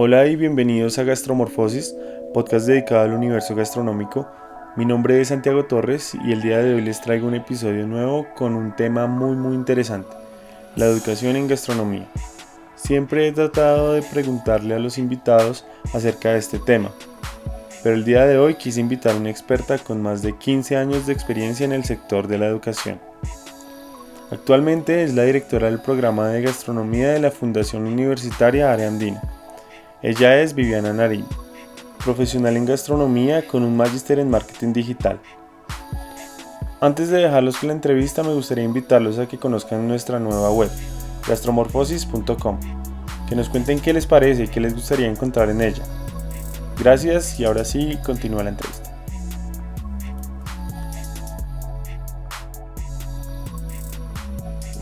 Hola y bienvenidos a Gastromorfosis, podcast dedicado al universo gastronómico. Mi nombre es Santiago Torres y el día de hoy les traigo un episodio nuevo con un tema muy muy interesante, la educación en gastronomía. Siempre he tratado de preguntarle a los invitados acerca de este tema, pero el día de hoy quise invitar a una experta con más de 15 años de experiencia en el sector de la educación. Actualmente es la directora del programa de gastronomía de la Fundación Universitaria Área Andina. Ella es Viviana Nariño, profesional en gastronomía con un magíster en marketing digital. Antes de dejarlos con la entrevista me gustaría invitarlos a que conozcan nuestra nueva web, gastromorfosis.com, que nos cuenten qué les parece y qué les gustaría encontrar en ella. Gracias y ahora sí continúa la entrevista.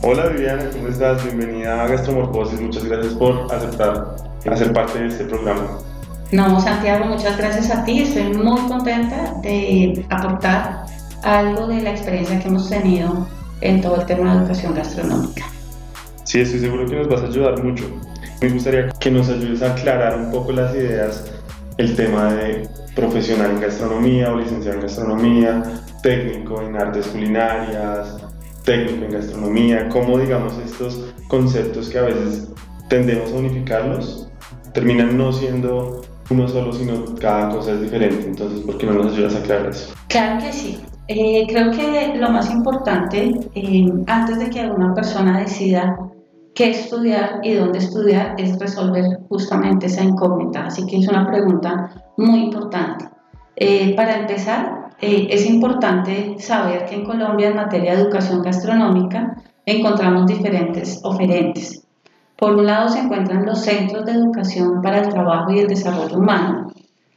Hola Viviana, ¿cómo estás? Bienvenida a Gastromorfosis. Muchas gracias por aceptar hacer parte de este programa. No, Santiago, muchas gracias a ti. Estoy muy contenta de aportar algo de la experiencia que hemos tenido en todo el tema de educación gastronómica. Sí, estoy seguro que nos vas a ayudar mucho. Me gustaría que nos ayudes a aclarar un poco las ideas, el tema de profesional en gastronomía o licenciado en gastronomía, técnico en artes culinarias, técnico en gastronomía, cómo digamos estos conceptos que a veces tendemos a unificarlos, terminan no siendo uno solo, sino cada cosa es diferente. Entonces, ¿por qué no nos ayudas a aclarar eso? Claro que sí. Eh, creo que lo más importante, eh, antes de que una persona decida qué estudiar y dónde estudiar, es resolver justamente esa incógnita. Así que es una pregunta muy importante. Eh, para empezar, eh, es importante saber que en Colombia en materia de educación gastronómica encontramos diferentes oferentes. Por un lado se encuentran los centros de educación para el trabajo y el desarrollo humano,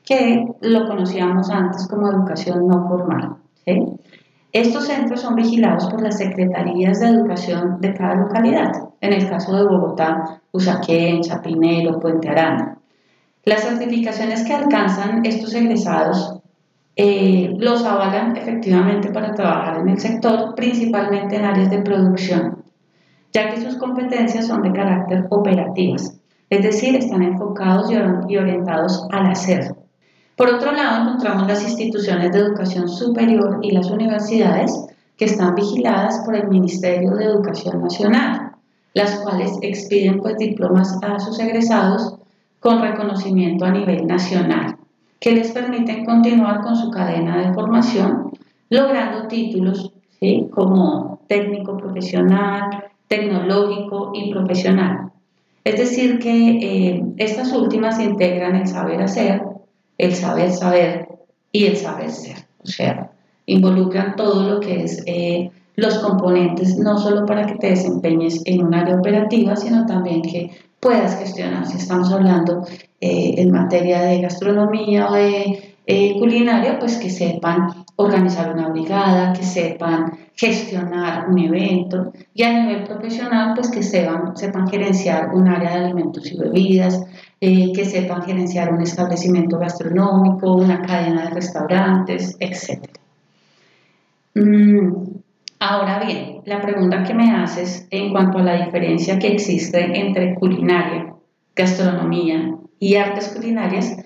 que lo conocíamos antes como educación no formal. Estos centros son vigilados por las secretarías de educación de cada localidad, en el caso de Bogotá, Usaquén, Chapinero, Puente Arana. Las certificaciones que alcanzan estos egresados eh, los avalan efectivamente para trabajar en el sector, principalmente en áreas de producción, ya que sus competencias son de carácter operativas, es decir, están enfocados y orientados al hacer. Por otro lado, encontramos las instituciones de educación superior y las universidades que están vigiladas por el Ministerio de Educación Nacional, las cuales expiden pues, diplomas a sus egresados con reconocimiento a nivel nacional que les permiten continuar con su cadena de formación, logrando títulos como técnico profesional, tecnológico y profesional. Es decir, que eh, estas últimas integran el saber hacer, el saber saber y el saber ser. O sea, involucran todo lo que es eh, los componentes, no solo para que te desempeñes en un área operativa, sino también que puedas gestionar, si estamos hablando eh, en materia de gastronomía o de eh, culinaria, pues que sepan organizar una brigada, que sepan gestionar un evento y a nivel profesional, pues que sepan, sepan gerenciar un área de alimentos y bebidas, eh, que sepan gerenciar un establecimiento gastronómico, una cadena de restaurantes, etc. Mm, ahora bien, la pregunta que me haces en cuanto a la diferencia que existe entre culinaria, gastronomía y artes culinarias,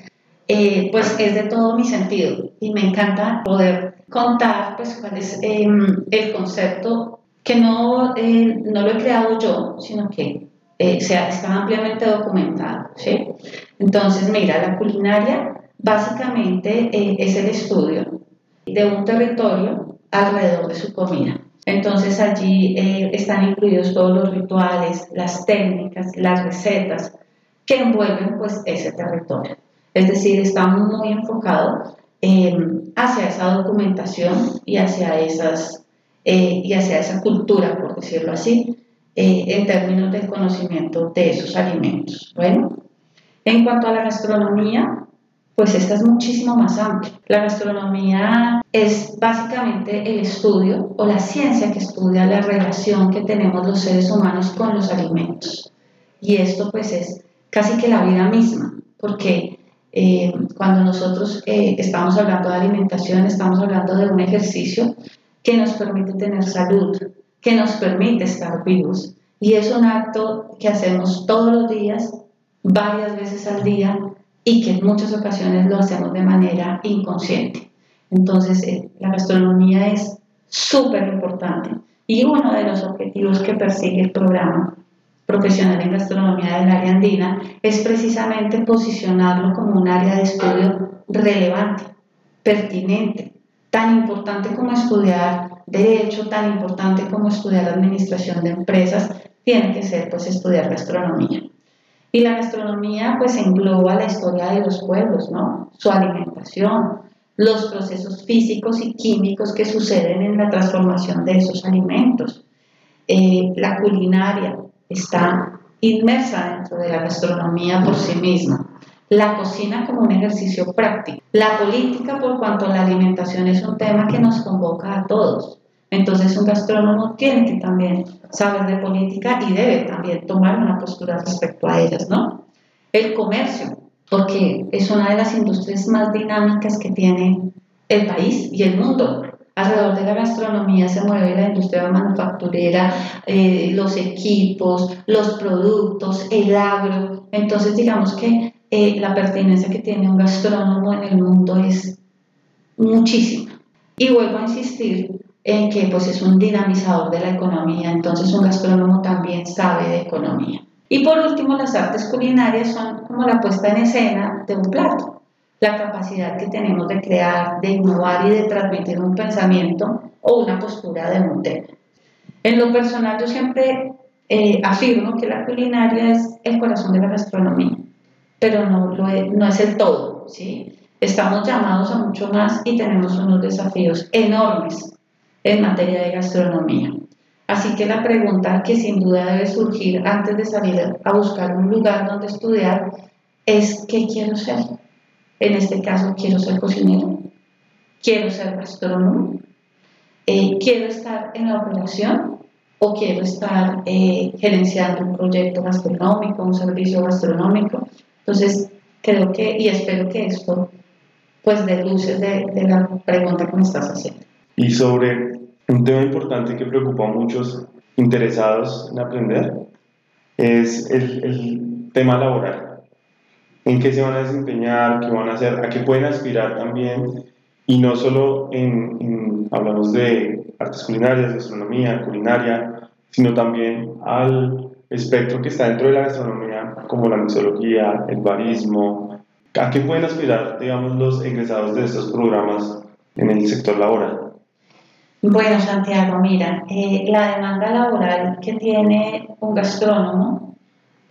eh, pues es de todo mi sentido y me encanta poder contar pues cuál es em, el concepto que no, eh, no lo he creado yo, sino que eh, está ampliamente documentado. ¿sí? Entonces, mira, la culinaria básicamente es el estudio de un territorio alrededor de su comida. Entonces allí están incluidos todos los rituales, las técnicas, las recetas, que envuelven pues ese territorio. Es decir, está muy enfocado hacia esa documentación y hacia, esas, eh, y hacia esa cultura, por decirlo así, eh, en términos del conocimiento de esos alimentos. Bueno, en cuanto a la gastronomía, pues esta es muchísimo más amplia. La gastronomía es básicamente el estudio o la ciencia que estudia la relación que tenemos los seres humanos con los alimentos. Y esto pues es casi que la vida misma, porque eh, cuando nosotros eh, estamos hablando de alimentación, estamos hablando de un ejercicio que nos permite tener salud, que nos permite estar vivos. Y es un acto que hacemos todos los días varias veces al día y que en muchas ocasiones lo hacemos de manera inconsciente. Entonces, eh, la gastronomía es súper importante y uno de los objetivos que persigue el programa profesional en gastronomía del área andina es precisamente posicionarlo como un área de estudio relevante, pertinente, tan importante como estudiar derecho, tan importante como estudiar administración de empresas, tiene que ser pues estudiar gastronomía. Y la gastronomía pues engloba la historia de los pueblos, ¿no? Su alimentación, los procesos físicos y químicos que suceden en la transformación de esos alimentos. Eh, la culinaria está inmersa dentro de la gastronomía por sí misma. La cocina como un ejercicio práctico. La política por cuanto la alimentación es un tema que nos convoca a todos. Entonces un gastrónomo tiene que también saber de política y debe también tomar una postura respecto a ellas, ¿no? El comercio, porque es una de las industrias más dinámicas que tiene el país y el mundo. Alrededor de la gastronomía se mueve la industria manufacturera, eh, los equipos, los productos, el agro. Entonces, digamos que eh, la pertinencia que tiene un gastrónomo en el mundo es muchísima. Y vuelvo a insistir, en que pues es un dinamizador de la economía, entonces un gastrónomo también sabe de economía. Y por último, las artes culinarias son como la puesta en escena de un plato, la capacidad que tenemos de crear, de innovar y de transmitir un pensamiento o una postura de un tema. En lo personal, yo siempre eh, afirmo que la culinaria es el corazón de la gastronomía, pero no, es, el todo. Estamos llamados a mucho más y tenemos unos desafíos enormes en materia de gastronomía. Así que la pregunta que sin duda debe surgir antes de salir a buscar un lugar donde estudiar es ¿qué quiero ser? En este caso, quiero ser cocinero, quiero ser gastrónomo, eh, quiero estar en la operación o quiero estar eh, gerenciando un proyecto gastronómico, un servicio gastronómico. Entonces, creo que y espero que esto pues dé de, la pregunta que me estás haciendo. Y sobre un tema importante que preocupa a muchos interesados en aprender es el, tema laboral. En qué se van a desempeñar, qué van a hacer, a qué pueden aspirar también. Y no solo en, hablamos de artes culinarias, gastronomía, culinaria, sino también al espectro que está dentro de la gastronomía, como la mixología, el barismo. ¿A qué pueden aspirar, digamos, los egresados de estos programas en el sector laboral? Bueno, Santiago, mira, eh, la demanda laboral que tiene un gastrónomo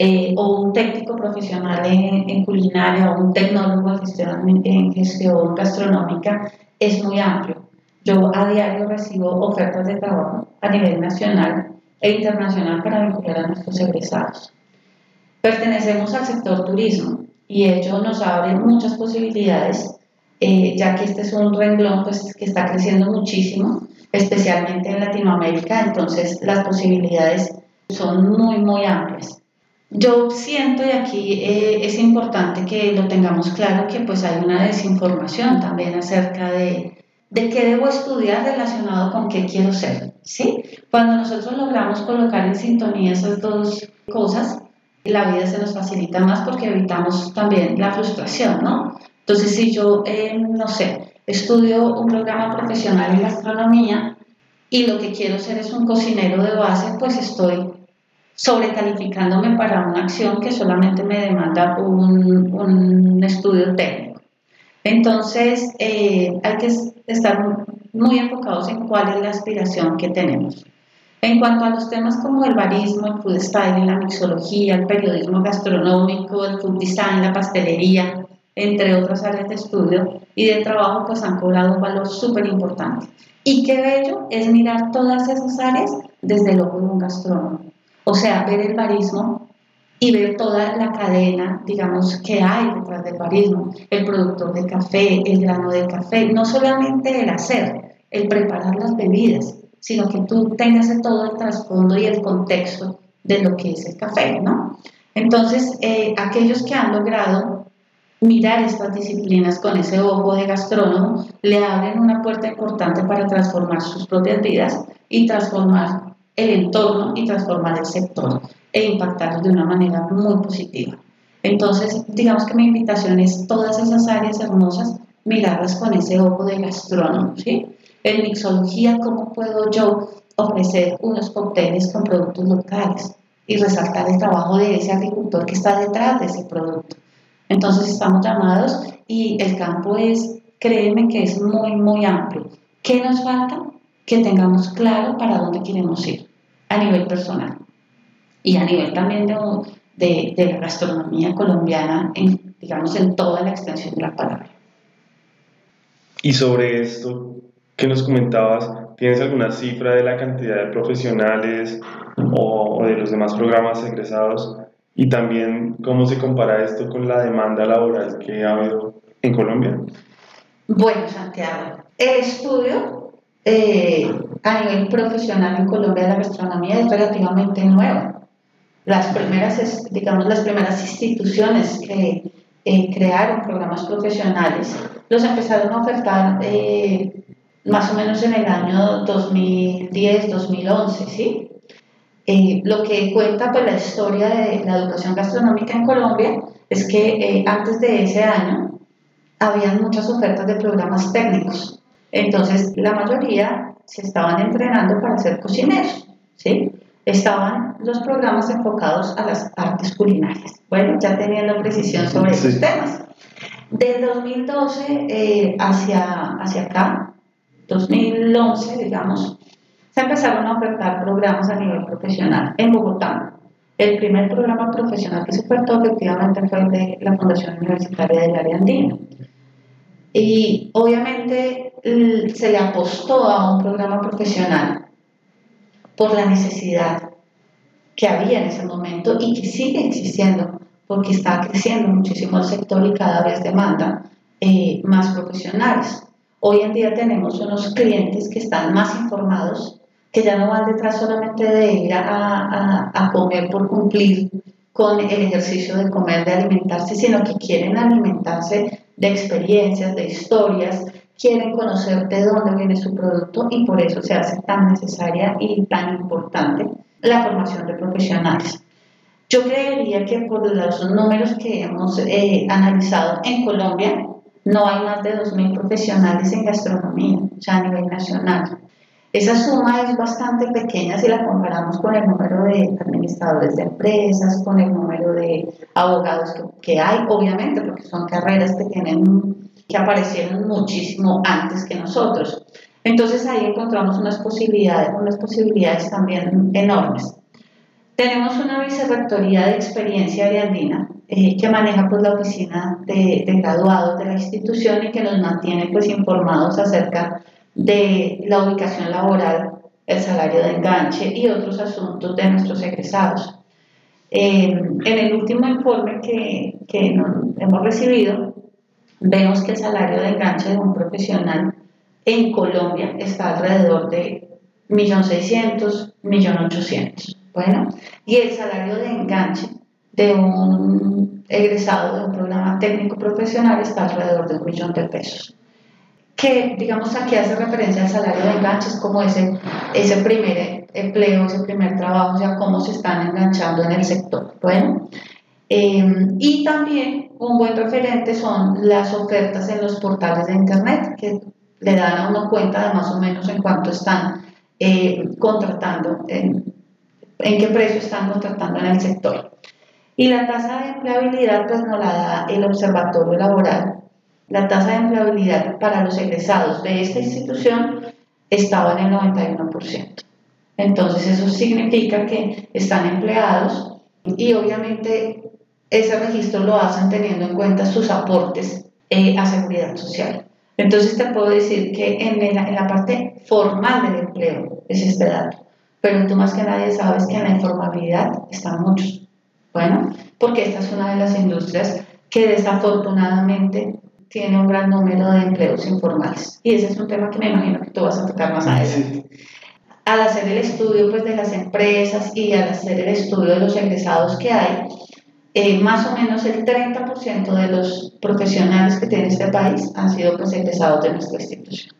eh, o un técnico profesional en, culinaria o un tecnólogo en en gestión gastronómica es muy amplio. Yo a diario recibo ofertas de trabajo a nivel nacional e internacional para vincular a nuestros egresados. Pertenecemos al sector turismo y ello nos abre muchas posibilidades, eh, ya que este es un renglón pues, que está creciendo muchísimo especialmente en Latinoamérica, entonces las posibilidades son muy, muy amplias. Yo siento, y aquí eh, es importante que lo tengamos claro, que pues hay una desinformación también acerca de, de qué debo estudiar relacionado con qué quiero ser, ¿sí? Cuando nosotros logramos colocar en sintonía esas dos cosas, la vida se nos facilita más porque evitamos también la frustración, ¿no? Entonces, si yo, eh, no sé, estudio un programa profesional en gastronomía y lo que quiero ser es un cocinero de base, pues estoy sobrecalificándome para una acción que solamente me demanda un, un estudio técnico. Entonces, eh, hay que estar muy enfocados en cuál es la aspiración que tenemos. En cuanto a los temas como el barismo, el food styling, la mixología, el periodismo gastronómico, el food design, la pastelería, entre otras áreas de estudio y de trabajo, pues han cobrado un valor súper importante. Y qué bello es mirar todas esas áreas desde el ojo de un gastrónomo. O sea, ver el barismo y ver toda la cadena, digamos, que hay detrás del barismo. El productor de café, el grano de café, no solamente el hacer, el preparar las bebidas, sino que tú tengas todo el trasfondo y el contexto de lo que es el café, ¿no? Entonces, eh, aquellos que han logrado mirar estas disciplinas con ese ojo de gastrónomo le abren una puerta importante para transformar sus propias vidas y transformar el entorno y transformar el sector e impactarlo de una manera muy positiva. Entonces, digamos que mi invitación es todas esas áreas hermosas, mirarlas con ese ojo de gastrónomo, ¿sí? En mixología, ¿cómo puedo yo ofrecer unos cócteles con productos locales y resaltar el trabajo de ese agricultor que está detrás de ese producto? Entonces, estamos llamados y el campo es, créeme que es muy, muy amplio. ¿Qué nos falta? Que tengamos claro para dónde queremos ir a nivel personal y a nivel también de, de, de la gastronomía colombiana, en, digamos, en toda la extensión de la palabra. Y sobre esto que nos comentabas, ¿tienes alguna cifra de la cantidad de profesionales o, o de los demás programas egresados? Y también, ¿cómo se compara esto con la demanda laboral que ha habido en Colombia? Bueno, Santiago, el estudio eh, a nivel profesional en Colombia la gastronomía es relativamente nuevo. Las primeras, digamos, las primeras instituciones que eh, crearon programas profesionales los empezaron a ofertar eh, más o menos en el año 2010-2011, ¿sí? lo que cuenta pues, la historia de la educación gastronómica en Colombia es que antes de ese año habían muchas ofertas de programas técnicos. Entonces, la mayoría se estaban entrenando para ser cocineros, ¿sí? Estaban los programas enfocados a las artes culinarias. Bueno, ya teniendo precisión sobre esos temas. Del 2012 eh, hacia, hacia acá, 2011, digamos, se empezaron a ofertar programas a nivel profesional en Bogotá. El primer programa profesional que se ofertó efectivamente fue el de la Fundación Universitaria del Área Andina. Y obviamente se le apostó a un programa profesional por la necesidad que había en ese momento y que sigue existiendo, porque está creciendo muchísimo el sector y cada vez demanda eh, más profesionales. Hoy en día tenemos unos clientes que están más informados, que ya no van detrás solamente de ir a, comer por cumplir con el ejercicio de comer, de alimentarse, sino que quieren alimentarse de experiencias, de historias, quieren conocer de dónde viene su producto y por eso se hace tan necesaria y tan importante la formación de profesionales. Yo creería que por los números que hemos eh, analizado en Colombia, no hay más de 2.000 profesionales en gastronomía, o sea, a nivel nacional. Esa suma es bastante pequeña si la comparamos con el número de administradores de empresas, con el número de abogados que, hay, obviamente, porque son carreras que tienen que aparecieron muchísimo antes que nosotros. Entonces ahí encontramos unas posibilidades, unas posibilidades también enormes. Tenemos una vicerrectoría de experiencia de Andina eh, que maneja pues, la oficina de, de, graduados de la institución y que nos mantiene pues, informados acerca de la ubicación laboral, el salario de enganche y otros asuntos de nuestros egresados. Eh, en el último informe que, que hemos recibido, vemos que el salario de enganche de un profesional en Colombia está alrededor de 1.600.000, 1.800.000. Bueno, y el salario de enganche de un egresado de un programa técnico profesional está alrededor de un millón de pesos que digamos aquí hace referencia al salario de enganche, es como ese, ese primer empleo, ese primer trabajo, o sea, cómo se están enganchando en el sector. Bueno, em, y también un buen referente son las ofertas en los portales de Internet, que le dan a uno cuenta de más o menos en cuánto están eh, contratando, en, en qué precio están contratando en el sector. Y la tasa de empleabilidad pues nos la da el Observatorio Laboral la tasa de empleabilidad para los egresados de esta institución estaba en el 91%. Entonces eso significa que están empleados y obviamente ese registro lo hacen teniendo en cuenta sus aportes eh, a seguridad social. Entonces te puedo decir que en, en la parte formal del empleo es este dato, pero tú más que nadie sabes que en la informalidad están muchos. Bueno, porque esta es una de las industrias que desafortunadamente tiene un gran número de empleos informales. Y ese es un tema que me imagino que tú vas a tocar más adelante. Al hacer el estudio pues, de las empresas y al hacer el estudio de los egresados que hay, eh, más o menos el 30% de los profesionales que tiene este país han sido pues, egresados de nuestra institución.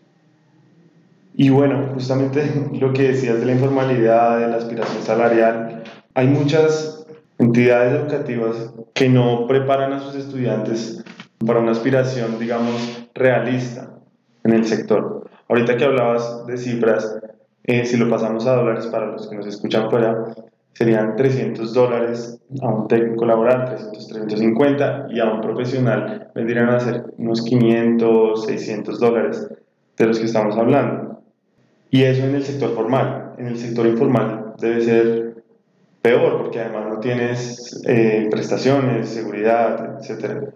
Y bueno, justamente lo que decías de la informalidad, de la aspiración salarial, hay muchas entidades educativas que no preparan a sus estudiantes para una aspiración, digamos, realista en el sector. Ahorita que hablabas de cifras, eh, si lo pasamos a dólares para los que nos escuchan fuera, serían 300 dólares a un técnico laboral, 300, 350 y a un profesional vendrían a ser unos 500, 600 dólares de los que estamos hablando. Y eso en el sector formal. En el sector informal debe ser peor porque además no tienes eh, prestaciones, seguridad, etc.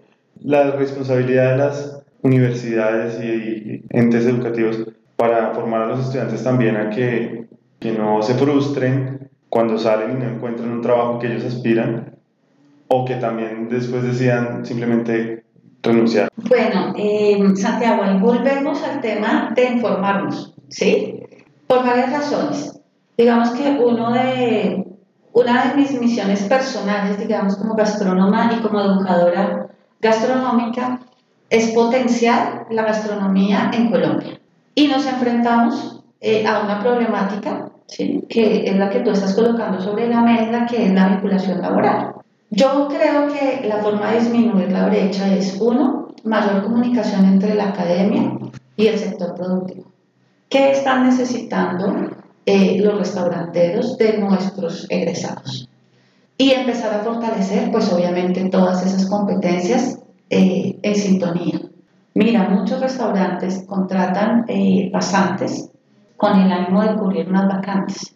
La responsabilidad de las universidades y entes educativos para formar a los estudiantes también a que, que no se frustren cuando salen y no encuentran un trabajo que ellos aspiran o que también después decidan simplemente renunciar. Bueno, eh, Santiago, volvemos al tema de informarnos, ¿sí? Por varias razones. Digamos que uno de, una de mis misiones personales, digamos como gastrónoma y como educadora gastronómica, es potenciar la gastronomía en Colombia. Y nos enfrentamos eh, a una problemática que es la que tú estás colocando sobre la mesa, que es la vinculación laboral. Yo creo que la forma de disminuir la brecha es, uno, mayor comunicación entre la academia y el sector productivo. ¿Qué están necesitando eh, los restauranteros de nuestros egresados? Y empezar a fortalecer, pues obviamente, todas esas competencias eh, en sintonía. Mira, muchos restaurantes contratan eh, pasantes con el ánimo de cubrir unas vacantes.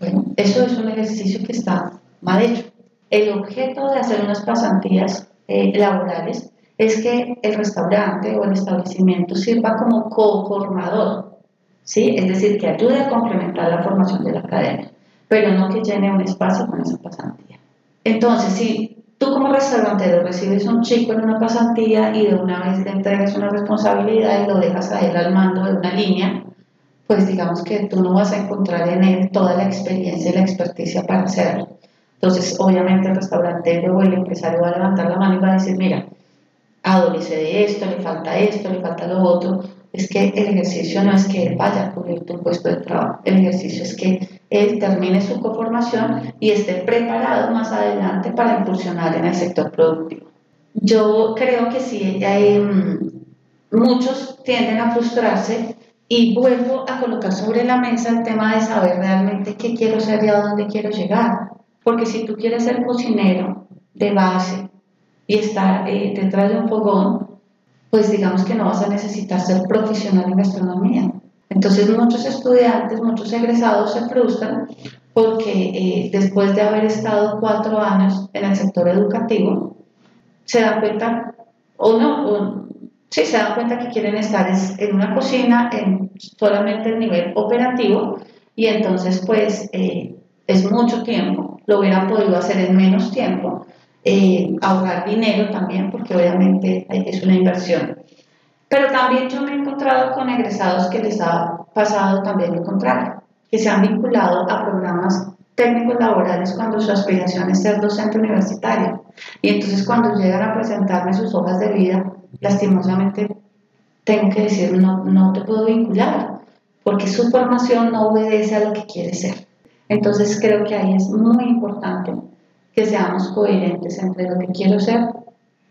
Bueno, eso es un ejercicio que está mal hecho. El objeto de hacer unas pasantías eh, laborales es que el restaurante o el establecimiento sirva como co-formador, ¿sí? es decir, que ayude a complementar la formación de la academia, pero no que llene un espacio con esa pasantía. Entonces, si tú como restaurantero recibes un chico en una pasantía y de una vez le entregas una responsabilidad y lo dejas a él al mando de una línea, pues digamos que tú no vas a encontrar en él toda la experiencia y la experticia para hacerlo. Entonces, obviamente el restaurantero o el empresario va a levantar la mano y va a decir, mira, adolece de esto, le falta esto, le falta lo otro. Es que el ejercicio no es que él vaya a cubrir tu puesto de trabajo, el ejercicio es que él termine su conformación y esté preparado más adelante para incursionar en el sector productivo. Yo creo que sí, mm, muchos tienden a frustrarse y vuelvo a colocar sobre la mesa el tema de saber realmente qué quiero ser y a dónde quiero llegar. Porque si tú quieres ser cocinero de base y estar eh, detrás de un fogón, pues digamos que no vas a necesitar ser profesional en gastronomía. Entonces muchos estudiantes, muchos egresados se frustran porque eh, después de haber estado cuatro años en el sector educativo, se dan cuenta, o no, o si se dan cuenta que quieren estar en una cocina en solamente el nivel operativo y entonces pues eh, es mucho tiempo, lo hubieran podido hacer en menos tiempo, eh, ahorrar dinero también porque obviamente es una inversión. Pero también yo me he encontrado con egresados que les ha pasado también lo contrario, que se han vinculado a programas técnicos laborales cuando su aspiración es ser docente universitario. Y entonces cuando llegan a presentarme sus hojas de vida, lastimosamente tengo que decir, no, no te puedo vincular, porque su formación no obedece a lo que quiere ser. Entonces creo que ahí es muy importante que seamos coherentes entre lo que quiero ser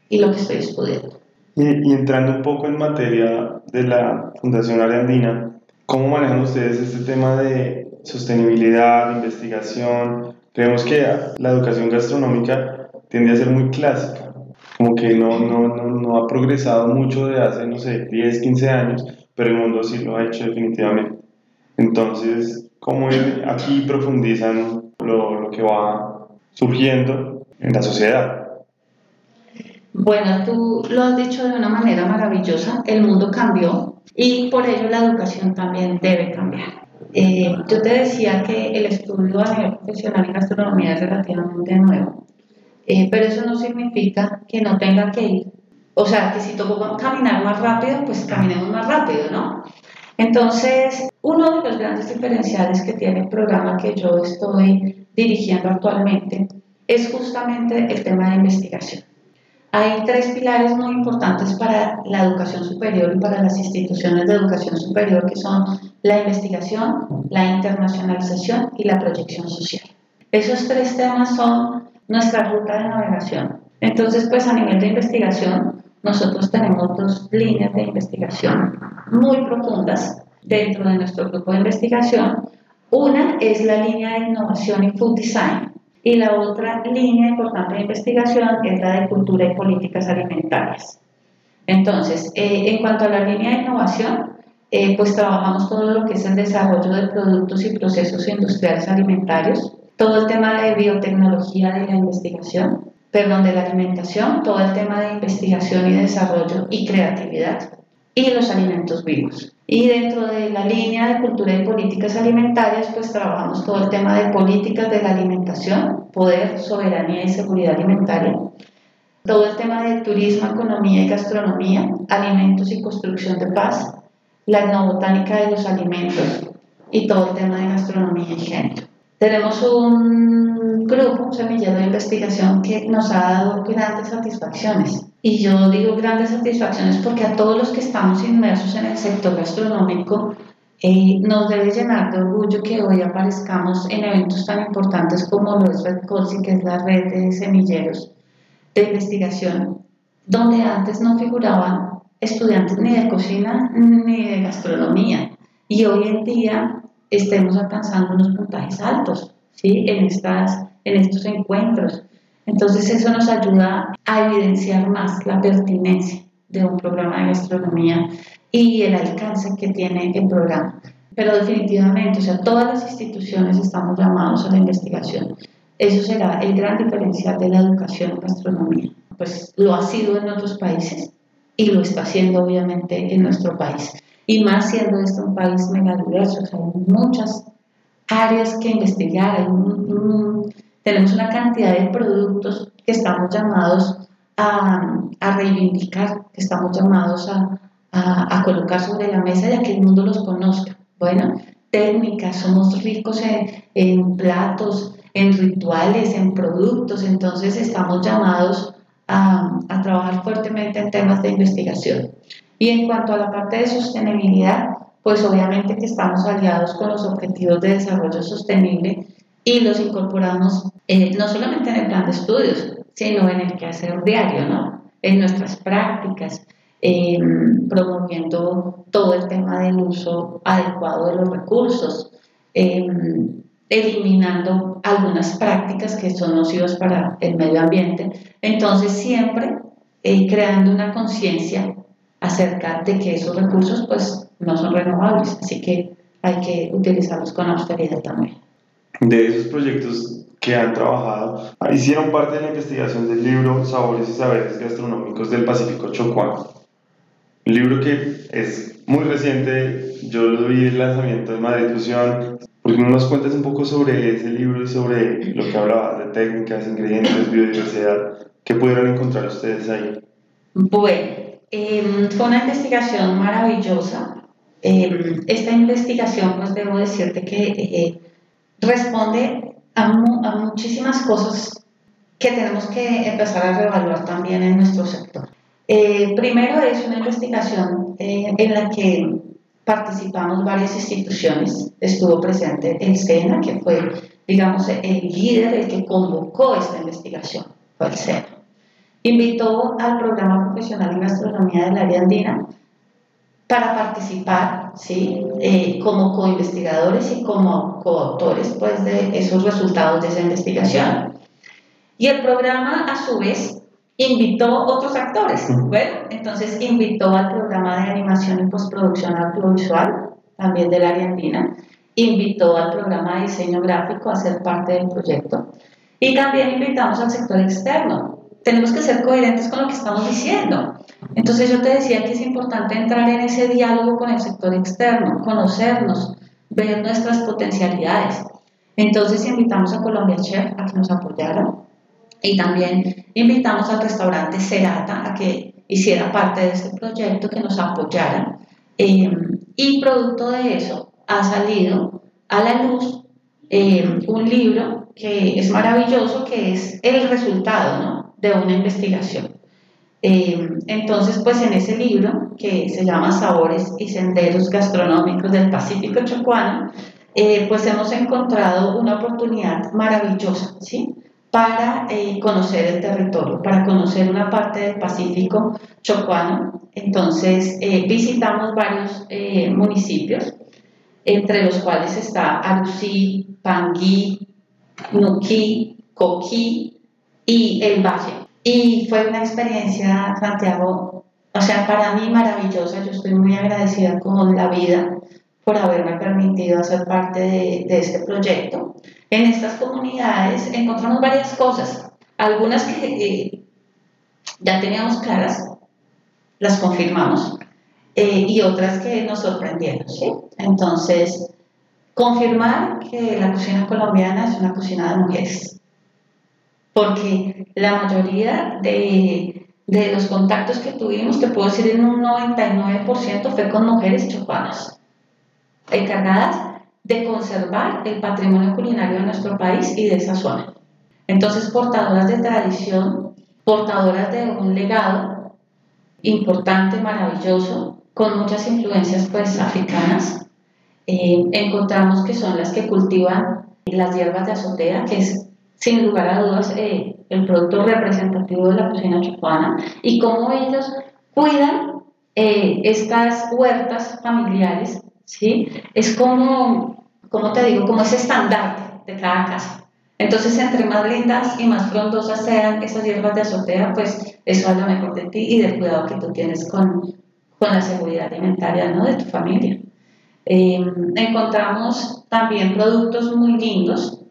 y lo que estoy estudiando. Y, entrando un poco en materia de la Fundación Arandina, ¿cómo manejan ustedes este tema de sostenibilidad, investigación? Creemos que la educación gastronómica tiende a ser muy clásica, como que no, no, no, no, ha progresado mucho de hace, no sé, 10, 15 años, pero el mundo sí lo ha hecho definitivamente. Entonces, ¿cómo aquí profundizan lo, lo que va surgiendo en la sociedad? Bueno, tú lo has dicho de una manera maravillosa, el mundo cambió y por ello la educación también debe cambiar. Eh, yo te decía que el estudio a nivel profesional en gastronomía es relativamente nuevo. Eh, pero eso no significa que no tenga que ir. O sea, que si tocó caminar más rápido, pues caminemos más rápido, ¿no? Entonces, uno de los grandes diferenciales que tiene el programa que yo estoy dirigiendo actualmente es justamente el tema de investigación. Hay tres pilares muy importantes para la educación superior y para las instituciones de educación superior, que son la investigación, la internacionalización y la proyección social. Esos tres temas son nuestra ruta de navegación. Entonces, pues a nivel de investigación, nosotros tenemos dos líneas de investigación muy profundas dentro de nuestro grupo de investigación. Una es la línea de innovación y food design y la otra línea importante de investigación es la de cultura y políticas alimentarias. Entonces, eh, en cuanto a la línea de innovación, eh, pues trabajamos todo lo que es el desarrollo de productos y procesos industriales alimentarios, todo el tema de biotecnología de la investigación, perdón, de la alimentación, todo el tema de investigación y desarrollo y creatividad y los alimentos vivos. Y dentro de la línea de cultura y políticas alimentarias, pues trabajamos todo el tema de políticas de la alimentación, poder, soberanía y seguridad alimentaria, todo el tema de turismo, economía y gastronomía, alimentos y construcción de paz, la etnobotánica de los alimentos y todo el tema de gastronomía y género. Tenemos un grupo, un semillero de investigación que nos ha dado grandes satisfacciones. Y yo digo grandes satisfacciones porque a todos los que estamos inmersos en el sector gastronómico eh, nos debe llenar de orgullo que hoy aparezcamos en eventos tan importantes como lo es Red Colsi, que es la red de semilleros de investigación, donde antes no figuraban estudiantes ni de cocina ni de gastronomía. Y hoy en día estemos alcanzando unos puntajes altos ¿sí? en, estas, en estos encuentros. Entonces eso nos ayuda a evidenciar más la pertinencia de un programa de gastronomía y el alcance que tiene el programa. Pero definitivamente, o sea, todas las instituciones estamos llamados a la investigación. Eso será el gran diferencial de la educación en gastronomía. Pues lo ha sido en otros países y lo está haciendo obviamente en nuestro país y más siendo esto un país mega diverso, o hay muchas áreas que investigar, tenemos una cantidad de productos que estamos llamados a, a reivindicar, que estamos llamados a, a, a, colocar sobre la mesa y a que el mundo los conozca. Bueno, técnicas, somos ricos en, en platos, en rituales, en productos, entonces estamos llamados a, a trabajar fuertemente en temas de investigación. Y en cuanto a la parte de sostenibilidad, pues obviamente que estamos aliados con los objetivos de desarrollo sostenible y los incorporamos eh, no solamente en el plan de estudios, sino en el quehacer diario, ¿no? En nuestras prácticas, em, promoviendo todo el tema del uso adecuado de los recursos, em, eliminando algunas prácticas que son nocivas para el medio ambiente. Entonces, siempre eh, creando una conciencia acerca de que esos recursos pues no son renovables, así que hay que utilizarlos con austeridad también. De esos proyectos que han trabajado, hicieron parte de la investigación del libro Sabores y Saberes Gastronómicos del Pacífico Chocuán. Un libro que es muy reciente, yo lo vi en el lanzamiento de Madrid Fusión. ¿Por qué no nos cuentas un poco sobre ese libro y sobre lo que hablaba de técnicas, ingredientes, biodiversidad? ¿Qué pudieron encontrar ustedes ahí? Bueno, Em, fue una investigación maravillosa. Em, esta investigación, pues debo decirte que eh, responde a, muchísimas cosas que tenemos que empezar a reevaluar también en nuestro sector. Eh, primero es una investigación eh, en la que participamos varias instituciones. Estuvo presente el SENA, que fue, digamos, el líder, el que convocó esta investigación, fue el SENA invitó al programa profesional en gastronomía del área andina para participar ¿sí? Eh, como co-investigadores y como coautores pues, de esos resultados de esa investigación. Y el programa, a su vez, invitó otros actores. Bueno, entonces invitó al programa de animación y postproducción audiovisual, también del área andina, invitó al programa de diseño gráfico a ser parte del proyecto y también invitamos al sector externo, tenemos que ser coherentes con lo que estamos diciendo. Entonces yo te decía que es importante entrar en ese diálogo con el sector externo, conocernos, ver nuestras potencialidades. Entonces invitamos a Colombia Chef a que nos apoyara y también invitamos al restaurante Cerata a que hiciera parte de este proyecto, que nos apoyara. Eh, y producto de eso ha salido a la luz eh, un libro que es maravilloso, que es el resultado, ¿no? De una investigación. Eh, entonces, pues en ese libro, que se llama Sabores y Senderos Gastronómicos del Pacífico Chocuano, eh, pues hemos encontrado una oportunidad maravillosa, ¿sí? para eh, conocer el territorio, para conocer una parte del Pacífico chocuano. Entonces eh, visitamos varios eh, municipios, entre los cuales está Arusí, Pangui, Nuquí, Coquí y El Valle. Y fue una experiencia, Santiago, o sea, para mí maravillosa. Yo estoy muy agradecida con la vida por haberme permitido hacer parte de, de este proyecto. En estas comunidades encontramos varias cosas, algunas que eh, ya teníamos claras, las confirmamos, eh, y otras que nos sorprendieron. ¿sí? Entonces, confirmar que la cocina colombiana es una cocina de mujeres, porque la mayoría de, de los contactos que tuvimos, te puedo decir en un 99% fue con mujeres chopanas, encargadas de conservar el patrimonio culinario de nuestro país y de esa zona. Entonces, portadoras de tradición, portadoras de un legado importante, maravilloso, con muchas influencias pues africanas. Eh, encontramos que son las que cultivan las hierbas de azotea, que es sin lugar a dudas eh, el producto representativo de la cocina chocuana, y cómo ellos cuidan eh, estas huertas familiares ¿sí? Es como, como te digo, como ese estandarte de cada casa. Entonces, entre más lindas y más frondosas sean esas hierbas de azotea, pues eso es lo mejor de ti y del cuidado que tú tienes con, con la seguridad alimentaria ¿no? de tu familia. Em, encontramos también productos muy lindos.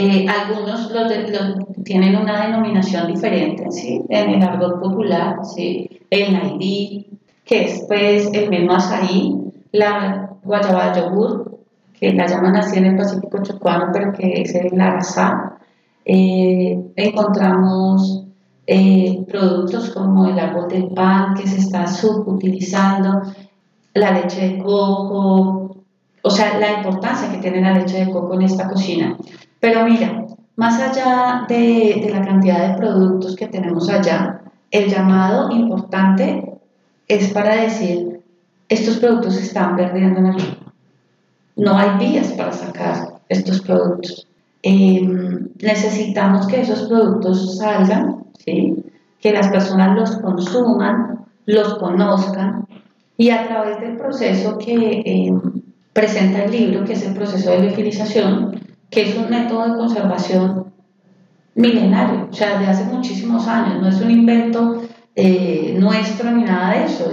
Eh, algunos los, tienen una denominación diferente, ¿sí? En el argot popular, ¿sí? El naidí, que es pues el mismo azaí, la guayaba de yogur, que la llaman así en el Pacífico Chocuano, pero que es el arazá. Eh, encontramos eh, productos como el árbol del pan que se está subutilizando, la leche de coco, o sea, la importancia que tiene la leche de coco en esta cocina. Pero mira, más allá de, de la cantidad de productos que tenemos allá, el llamado importante es para decir estos productos se están perdiendo en el río. No hay vías para sacar estos productos. Em, necesitamos que esos productos salgan, que las personas los consuman, los conozcan y a través del proceso que em, presenta el libro, que es el proceso de liofilización, que es un método de conservación milenario, o sea, de hace muchísimos años, no es un invento eh, nuestro ni nada de eso.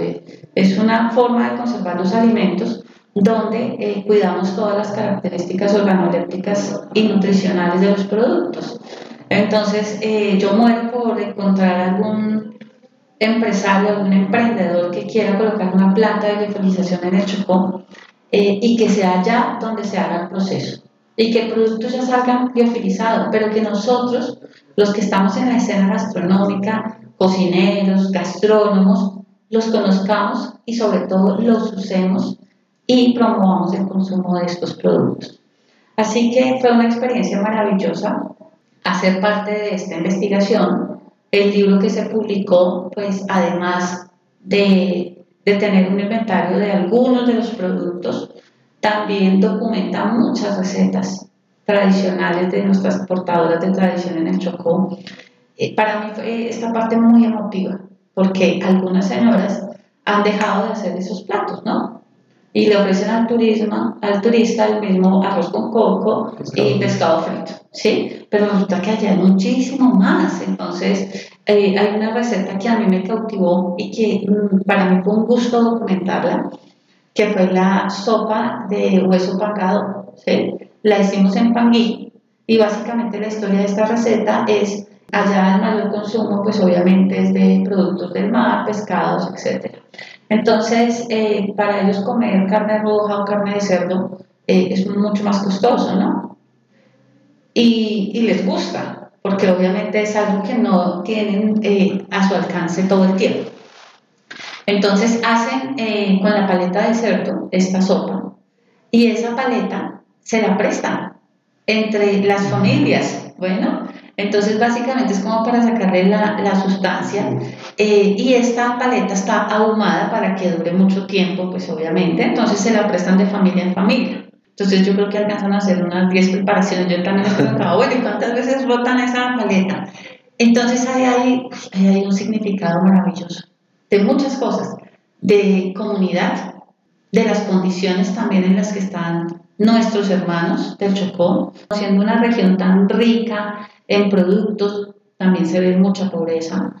es una forma de conservar los alimentos donde eh, cuidamos todas las características organolépticas y nutricionales de los productos. Entonces, eh, yo muero por encontrar algún empresario, algún emprendedor que quiera colocar una planta de liofilización en el Chocó y que sea allá donde se haga el proceso y que el producto ya salga liofilizado, pero que nosotros, los que estamos en la escena gastronómica, cocineros, gastrónomos, los conozcamos y sobre todo los usemos y promovamos el consumo de estos productos. Así que fue una experiencia maravillosa hacer parte de esta investigación. El libro que se publicó, pues además de, de tener un inventario de algunos de los productos, también documenta muchas recetas tradicionales de nuestras portadoras de tradición en el Chocó eh, para mí fue esta parte muy emotiva, porque algunas señoras han dejado de hacer esos platos, ¿no? Y le ofrecen al, turismo, al turista el mismo arroz con coco y pescado frito, ¿sí? Pero resulta que allá hay muchísimo más. Entonces, eh, hay una receta que a mí me cautivó y que mm, para mí fue un gusto documentarla, que fue la sopa de hueso pangado, ¿sí? La hicimos en Pangui y básicamente la historia de esta receta es Allá el mayor consumo, pues obviamente es de productos del mar, pescados, etc. Entonces, eh, para ellos comer carne roja o carne de cerdo eh, es mucho más costoso, ¿no? Y, y, les gusta, porque obviamente es algo que no tienen eh, a su alcance todo el tiempo. Entonces hacen con la paleta de cerdo esta sopa y esa paleta se la prestan entre las familias. Bueno, entonces, básicamente es como para sacarle la, la sustancia. Eh, y esta paleta está ahumada para que dure mucho tiempo, pues obviamente. Entonces, se la prestan de familia en familia. Entonces yo creo que alcanzan a hacer unas 10 preparaciones. Yo también he preguntado, bueno, ¿y cuántas veces rotan esa paleta? Entonces hay ahí, hay ahí un significado maravilloso de muchas cosas, de comunidad, de las condiciones también en las que están nuestros hermanos del Chocó, siendo una región tan rica en productos, también se ve mucha pobreza.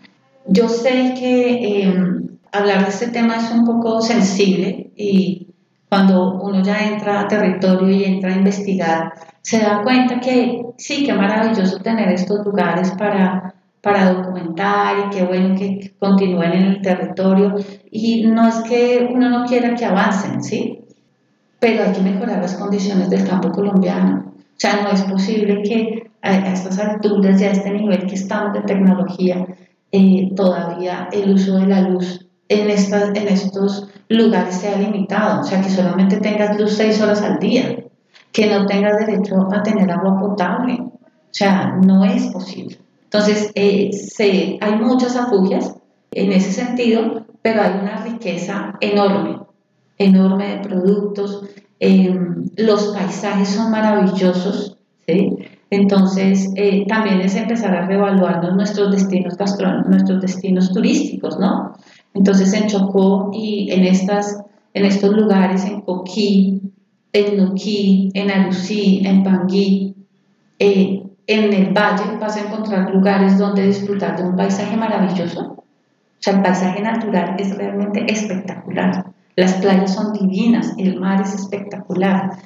Yo sé que em, hablar de este tema es un poco sensible y cuando uno ya entra a territorio y entra a investigar, se da cuenta que sí, que maravilloso tener estos lugares para, para documentar y qué bueno que continúen en el territorio. Y no es que uno no quiera que avancen, ¿sí? Pero hay que mejorar las condiciones del campo colombiano. O sea, no es posible que a, estas alturas y a este nivel que estamos de tecnología, eh, todavía el uso de la luz en, estas, en estos lugares sea limitado, o sea, que solamente tengas luz seis horas al día, que no tengas derecho a tener agua potable, o sea, no es posible. Entonces, eh, hay muchas afugias en ese sentido, pero hay una riqueza enorme, enorme de productos, em, los paisajes son maravillosos, ¿sí? Entonces, eh, también es empezar a reevaluarnos nuestros destinos nuestros destinos turísticos, ¿no? Entonces en Chocó y en, estas, en estos lugares, en Coquí, en Nuquí, en Arucí, en Panguí, eh, en el valle vas a encontrar lugares donde disfrutar de un paisaje maravilloso. O sea, el paisaje natural es realmente espectacular. Las playas son divinas, el mar es espectacular.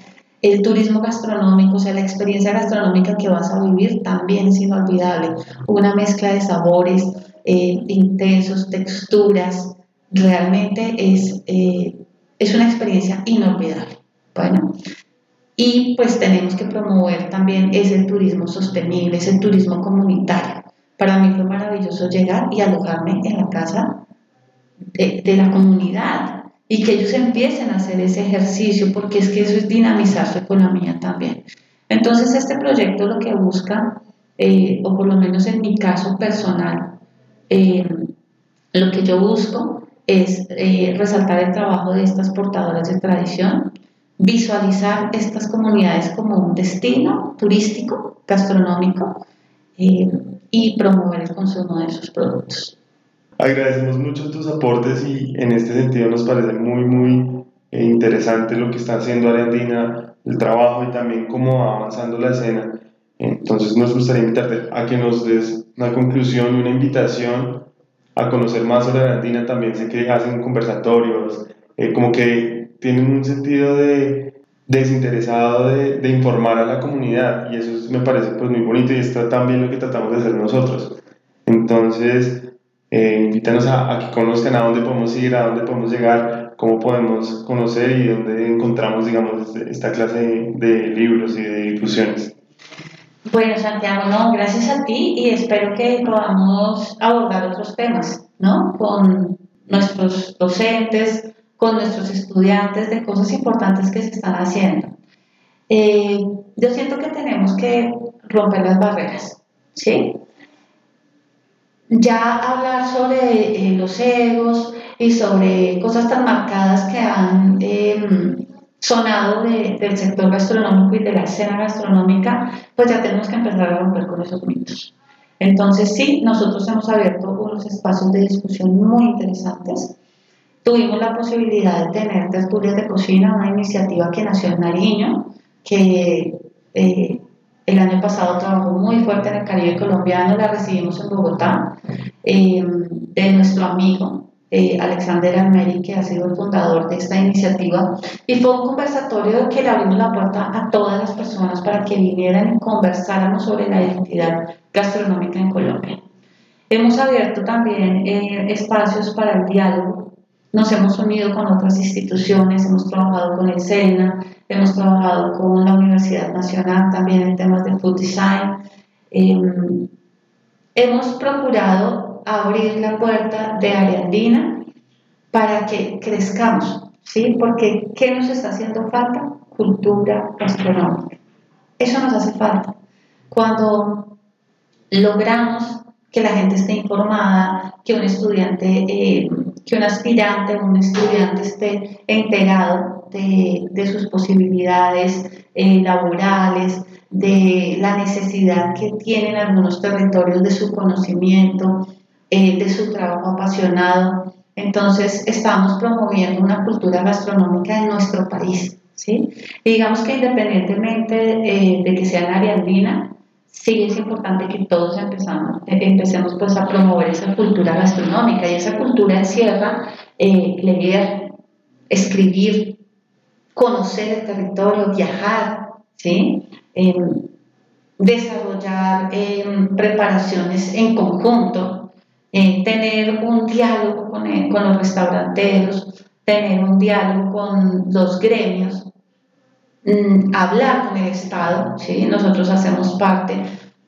El turismo gastronómico, o sea, la experiencia gastronómica que vas a vivir también es inolvidable. Una mezcla de sabores, eh, intensos, texturas, realmente es, eh, es una experiencia inolvidable. Bueno, y pues tenemos que promover también ese turismo sostenible, ese turismo comunitario. Para mí fue maravilloso llegar y alojarme en la casa de, de la comunidad y que ellos empiecen a hacer ese ejercicio, porque es que eso es dinamizar su economía también. Entonces, este proyecto lo que busca, eh, o por lo menos en mi caso personal, eh, lo que yo busco es eh, resaltar el trabajo de estas portadoras de tradición, visualizar estas comunidades como un destino turístico, gastronómico y promover el consumo de sus productos. Agradecemos mucho tus aportes y en este sentido nos parece muy, muy interesante lo que está haciendo Arandina, el trabajo y también cómo va avanzando la escena. Entonces nos gustaría invitarte a que nos des una conclusión una invitación a conocer más sobre Argentina. También sé que hacen conversatorios, eh, como que tienen un sentido de desinteresado de, de, informar a la comunidad y eso me parece pues muy bonito y está también lo que tratamos de hacer nosotros. Entonces, eh, invítanos a, a, que conozcan a dónde podemos ir, a dónde podemos llegar, cómo podemos conocer y dónde encontramos, digamos, esta clase de libros y de difusiones. Bueno, Santiago, no, gracias a ti y espero que podamos abordar otros temas, ¿no? Con nuestros docentes, con nuestros estudiantes de cosas importantes que se están haciendo. Eh, yo siento que tenemos que romper las barreras, ¿sí? Ya hablar sobre eh, los egos y sobre cosas tan marcadas que han eh, sonado del sector gastronómico y de la escena gastronómica, pues ya tenemos que empezar a romper con esos mitos. Entonces sí, nosotros hemos abierto unos espacios de discusión muy interesantes. Tuvimos la posibilidad de tener tertulias de cocina, una iniciativa que nació en Nariño, que eh, el año pasado trabajó muy fuerte en el Caribe colombiano, la recibimos en Bogotá, eh, de nuestro amigo eh, Alexander Almeri, que ha sido el fundador de esta iniciativa, y fue un conversatorio que le abrimos la puerta a todas las personas para que vinieran y conversáramos sobre la identidad gastronómica en Colombia. Hemos abierto también eh, espacios para el diálogo, nos hemos unido con otras instituciones, hemos trabajado con el SENA, hemos trabajado con la Universidad Nacional también en temas de food design. Em, hemos procurado abrir la puerta de Ariandina para que crezcamos, ¿sí? Porque ¿qué nos está haciendo falta? Cultura gastronómica. Eso nos hace falta. Cuando logramos que la gente esté informada, que un estudiante, eh, que un aspirante, un estudiante esté enterado de, sus posibilidades eh, laborales, de la necesidad que tienen algunos territorios de su conocimiento, eh, de su trabajo apasionado. Entonces, estamos promoviendo una cultura gastronómica en nuestro país. ¿sí? Y digamos que independientemente eh, de que sea en área andina, sí es importante que todos empezamos, eh, empecemos pues a promover esa cultura gastronómica y esa cultura encierra leer, escribir, conocer el territorio, viajar, ¿sí? Em, desarrollar em, preparaciones en conjunto tener un diálogo con, con, los restauranteros, tener un diálogo con los gremios, mm, hablar con el Estado. ¿sí? Nosotros hacemos parte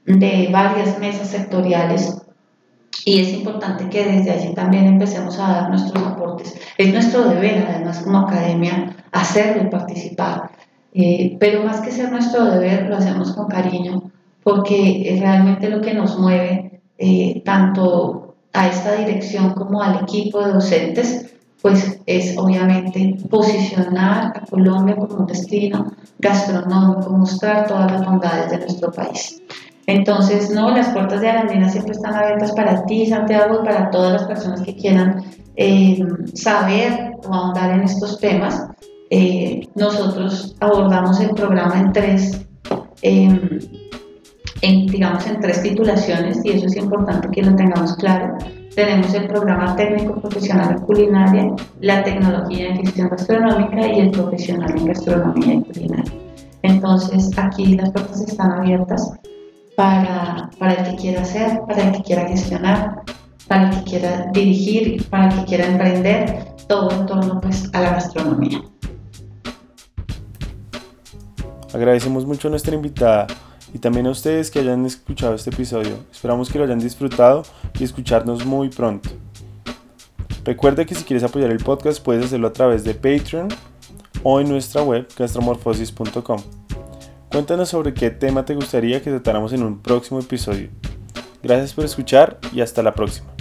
de varias mesas sectoriales y es importante que desde allí también empecemos a dar nuestros aportes. Es nuestro deber, además, como academia, hacerlo y participar. Eh, pero más que ser nuestro deber, lo hacemos con cariño, porque es realmente lo que nos mueve eh, tanto a esta dirección como al equipo de docentes, pues es obviamente posicionar a Colombia como un destino gastronómico, mostrar todas las bondades de nuestro país. Entonces, no, las puertas de Arandina siempre están abiertas para ti, Santiago, y para todas las personas que quieran eh, saber o ahondar en estos temas. Eh, nosotros abordamos el programa en tres em, en, digamos, en tres titulaciones y eso es importante que lo tengamos claro. Tenemos el programa técnico profesional en culinaria, la tecnología en gestión gastronómica y el profesional en gastronomía y culinaria. Entonces, aquí las puertas están abiertas para, para el que quiera hacer, para el que quiera gestionar, para el que quiera dirigir, para el que quiera emprender, todo en torno pues, a la gastronomía. Agradecemos mucho a nuestra invitada y también a ustedes que hayan escuchado este episodio. Esperamos que lo hayan disfrutado y escucharnos muy pronto. Recuerda que si quieres apoyar el podcast puedes hacerlo a través de Patreon o en nuestra web gastromorphosis.com. Cuéntanos sobre qué tema te gustaría que tratáramos en un próximo episodio. Gracias por escuchar y hasta la próxima.